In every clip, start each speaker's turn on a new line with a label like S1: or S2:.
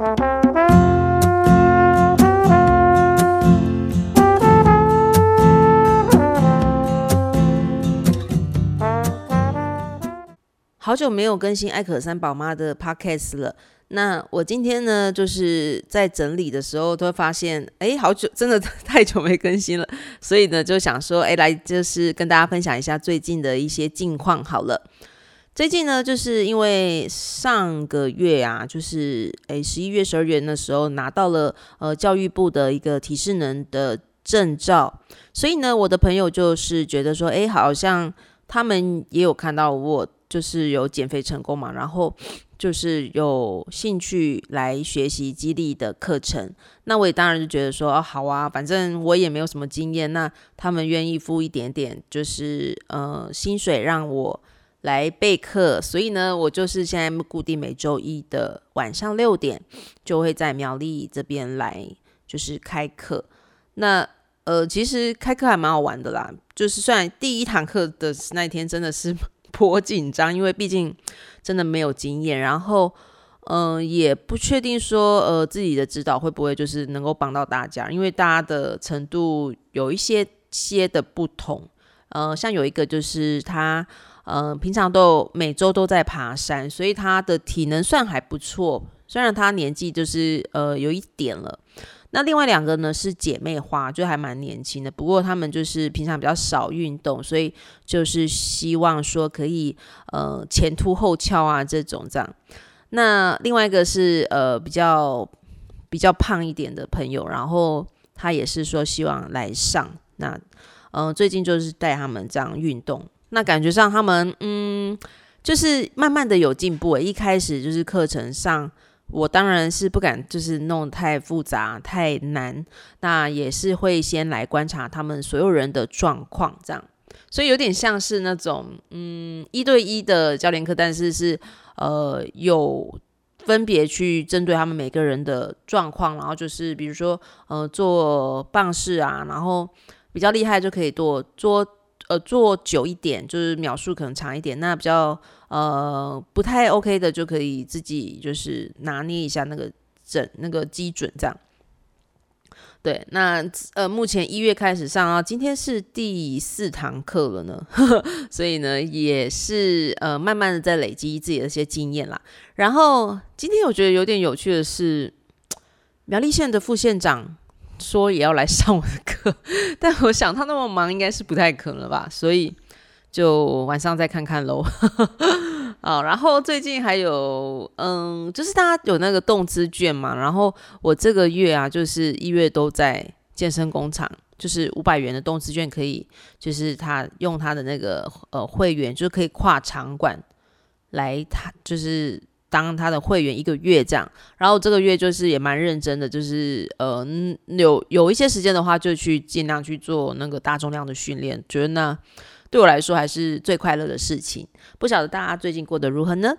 S1: 好久没有更新艾可三宝妈的 podcast 了。那我今天呢，就是在整理的时候，都发现，哎，好久，真的太久没更新了。所以呢，就想说，哎，来就是跟大家分享一下最近的一些近况好了。最近呢，就是因为上个月啊，就是哎十一月、十二月那时候拿到了呃教育部的一个体适能的证照，所以呢，我的朋友就是觉得说，哎，好像他们也有看到我。就是有减肥成功嘛，然后就是有兴趣来学习激励的课程。那我也当然就觉得说，哦，好啊，反正我也没有什么经验，那他们愿意付一点点，就是呃薪水让我来备课。所以呢，我就是现在固定每周一的晚上六点就会在苗栗这边来，就是开课。那呃，其实开课还蛮好玩的啦，就是虽然第一堂课的那一天真的是。颇紧张，因为毕竟真的没有经验，然后嗯、也不确定说呃自己的指导会不会就是能够帮到大家，因为大家的程度有一些些的不同。呃，像有一个就是他呃平常都每周都在爬山，所以他的体能算还不错，虽然他年纪就是呃有一点了。那另外两个呢是姐妹花，就还蛮年轻的。不过她们就是平常比较少运动，所以就是希望说可以呃前凸后翘啊这种这样。那另外一个是呃比较比较胖一点的朋友，然后他也是说希望来上。那嗯、最近就是带他们这样运动，那感觉上他们嗯就是慢慢的有进步。一开始就是课程上。我当然是不敢，就是弄太复杂、太难。那也是会先来观察他们所有人的状况，这样。所以有点像是那种，嗯，一对一的教练课，但是是呃有分别去针对他们每个人的状况，然后就是比如说呃做棒式啊，然后比较厉害就可以做做呃做久一点，就是秒数可能长一点。那比较。呃，不太 OK 的就可以自己就是拿捏一下那个整那个基准这样。对，那呃目前一月开始上啊，今天是第四堂课了呢，呵呵，所以呢也是呃慢慢的在累积自己的一些经验啦。然后今天我觉得有点有趣的是，苗栗县的副县长说也要来上我的课，但我想他那么忙，应该是不太可能吧，所以。就晚上再看看喽，啊，然后最近还有，嗯，就是大家有那个动资券嘛，然后我这个月啊，就是一月都在健身工厂，就是五百元的动资券可以，就是他用他的那个呃会员，就是可以跨场馆来，他就是当他的会员一个月这样，然后这个月就是也蛮认真的，就是呃有有一些时间的话，就去尽量去做那个大重量的训练，觉得呢。对我来说还是最快乐的事情。不晓得大家最近过得如何呢？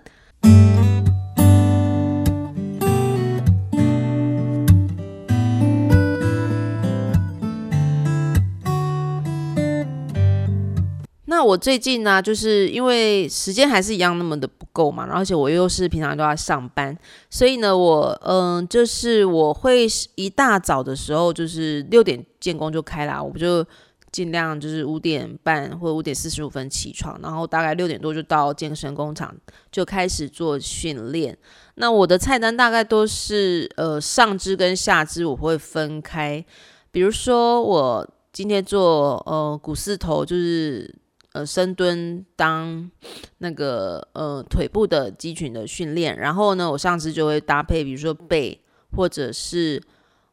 S1: 那我最近呢，就是因为时间还是一样那么的够嘛，而且我又是平常都要上班，所以呢，我嗯，就是我会一大早的时候，就是六点建工就开啦，我不就。尽量就是五点半或五点四十五分起床，然后大概六点多就到健身工厂就开始做训练。那我的菜单大概都是呃上肢跟下肢我会分开，比如说我今天做呃股四头就是呃深蹲当那个呃腿部的肌群的训练，然后呢我上肢就会搭配比如说背或者是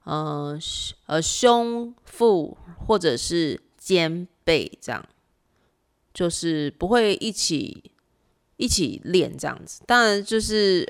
S1: 呃呃胸腹或者是。肩背这样，就是不会一起一起练这样子。当然，就是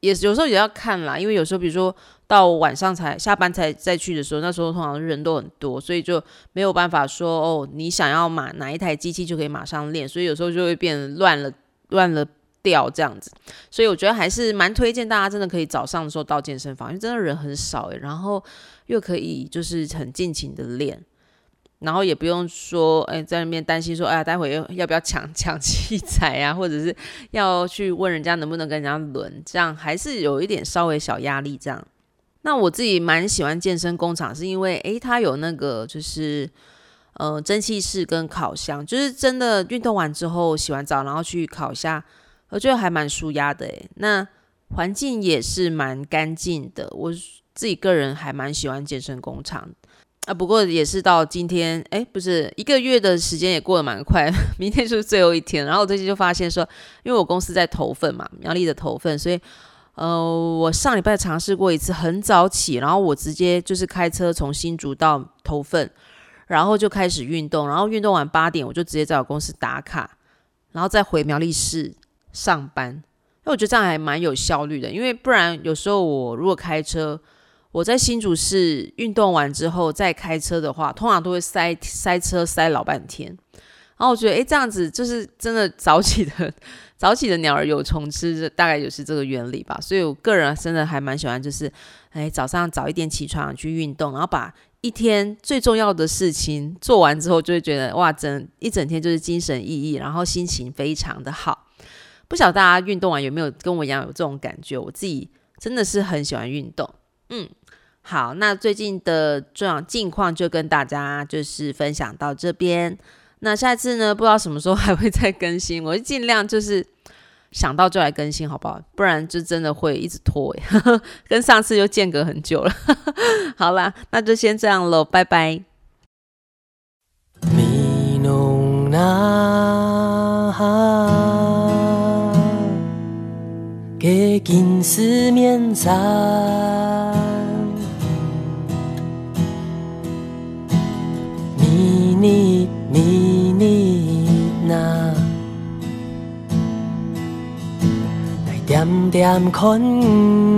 S1: 也有时候也要看啦，因为有时候比如说到晚上才下班才再去的时候，那时候通常人都很多，所以就没有办法说哦，你想要买哪一台机器就可以马上练，所以有时候就会变乱了乱了掉这样子。所以我觉得还是蛮推荐大家真的可以早上的时候到健身房，因为真的人很少诶，然后又可以就是很尽情的练。然后也不用说，哎，在那边担心说，哎呀，待会要要不要抢抢器材啊，或者是要去问人家能不能跟人家轮，这样还是有一点稍微小压力这样。那我自己蛮喜欢健身工厂，是因为，哎，它有那个就是，呃，蒸汽室跟烤箱，就是真的运动完之后洗完澡，然后去烤一下，我觉得还蛮舒压的。哎，那环境也是蛮干净的，我自己个人还蛮喜欢健身工厂。啊，不过也是到今天，哎，不是一个月的时间也过得蛮快，明天就是最后一天。然后我最近就发现说，因为我公司在投份嘛，苗栗的投份，所以，呃，我上礼拜尝试过一次很早起，然后我直接就是开车从新竹到头份，然后就开始运动，然后运动完八点我就直接在我公司打卡，然后再回苗栗市上班。因为我觉得这样还蛮有效率的，因为不然有时候我如果开车。我在新竹市运动完之后再开车的话，通常都会塞塞车塞老半天。然后我觉得，诶，这样子就是真的早起的早起的鸟儿有虫吃，这大概就是这个原理吧。所以我个人真的还蛮喜欢，就是诶，早上早一点起床去运动，然后把一天最重要的事情做完之后，就会觉得哇，整一整天就是精神奕奕，然后心情非常的好。不晓得大家运动完有没有跟我一样有这种感觉？我自己真的是很喜欢运动，嗯。好，那最近的这样近况就跟大家就是分享到这边。那下次呢，不知道什么时候 还会再更新，我就尽量就是想到就来更新，好不好？不然就真的会一直拖，跟上次又间隔很久了。好啦，那就先这样喽，拜拜。你来点点困。